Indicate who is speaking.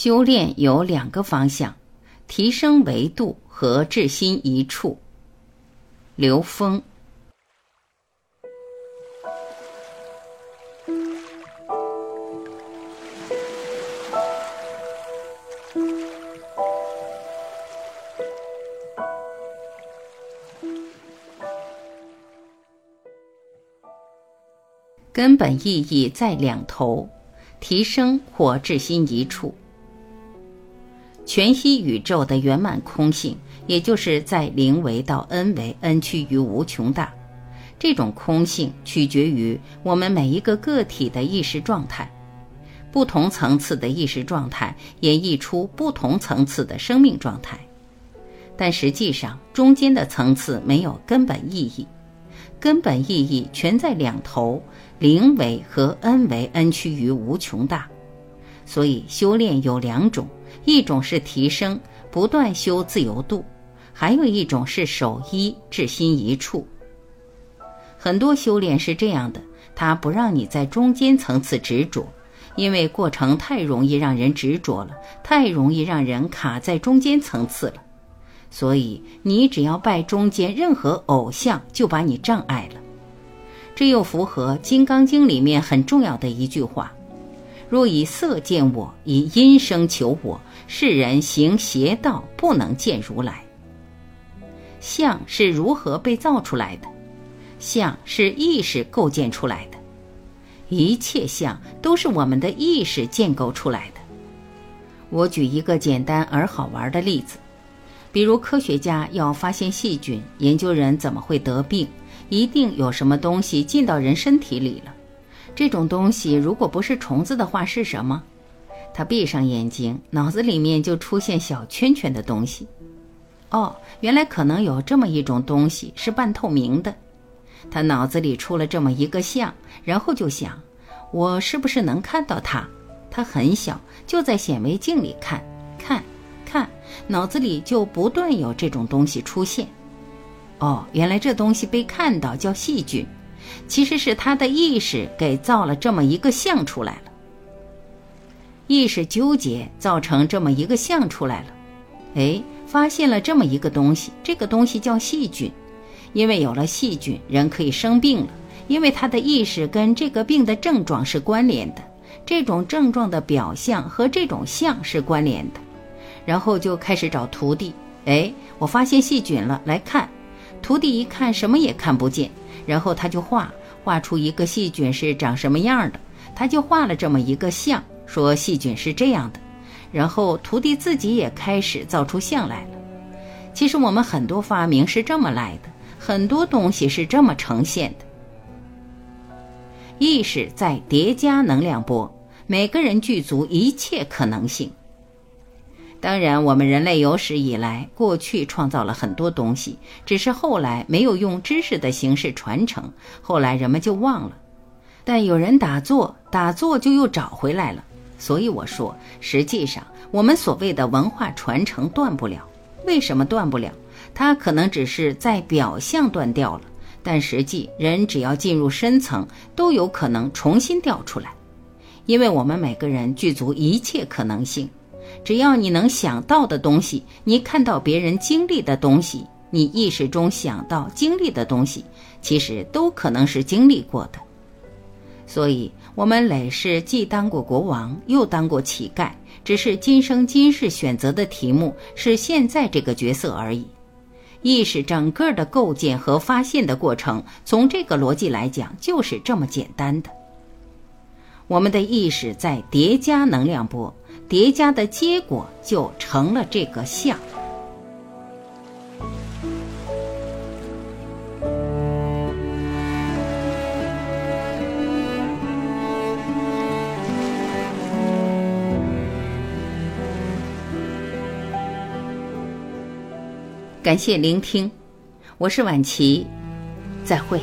Speaker 1: 修炼有两个方向：提升维度和至心一处。刘峰。根本意义在两头，提升或至心一处。全息宇宙的圆满空性，也就是在零维到 n 维，n 趋于无穷大。这种空性取决于我们每一个个体的意识状态，不同层次的意识状态演绎出不同层次的生命状态。但实际上，中间的层次没有根本意义，根本意义全在两头。零维和 n 维，n 趋于无穷大，所以修炼有两种，一种是提升，不断修自由度；还有一种是守一，至心一处。很多修炼是这样的，它不让你在中间层次执着，因为过程太容易让人执着了，太容易让人卡在中间层次了。所以你只要拜中间任何偶像，就把你障碍了。这又符合《金刚经》里面很重要的一句话：“若以色见我，以音声求我，世人行邪道，不能见如来。”相是如何被造出来的？相是意识构建出来的，一切相都是我们的意识建构出来的。我举一个简单而好玩的例子，比如科学家要发现细菌，研究人怎么会得病？一定有什么东西进到人身体里了。这种东西如果不是虫子的话，是什么？他闭上眼睛，脑子里面就出现小圈圈的东西。哦，原来可能有这么一种东西是半透明的。他脑子里出了这么一个像，然后就想：我是不是能看到它？它很小，就在显微镜里看，看，看，脑子里就不断有这种东西出现。哦，原来这东西被看到叫细菌，其实是他的意识给造了这么一个像出来了。意识纠结造成这么一个像出来了，哎，发现了这么一个东西，这个东西叫细菌，因为有了细菌，人可以生病了，因为他的意识跟这个病的症状是关联的，这种症状的表象和这种像是关联的，然后就开始找徒弟，哎，我发现细菌了，来看。徒弟一看什么也看不见，然后他就画画出一个细菌是长什么样的，他就画了这么一个像，说细菌是这样的。然后徒弟自己也开始造出像来了。其实我们很多发明是这么来的，很多东西是这么呈现的。意识在叠加能量波，每个人具足一切可能性。当然，我们人类有史以来，过去创造了很多东西，只是后来没有用知识的形式传承，后来人们就忘了。但有人打坐，打坐就又找回来了。所以我说，实际上我们所谓的文化传承断不了。为什么断不了？它可能只是在表象断掉了，但实际人只要进入深层，都有可能重新调出来，因为我们每个人具足一切可能性。只要你能想到的东西，你看到别人经历的东西，你意识中想到经历的东西，其实都可能是经历过的。所以，我们累世既当过国王，又当过乞丐，只是今生今世选择的题目是现在这个角色而已。意识整个的构建和发现的过程，从这个逻辑来讲，就是这么简单的。我们的意识在叠加能量波。叠加的结果就成了这个像。感谢聆听，我是晚琪，再会。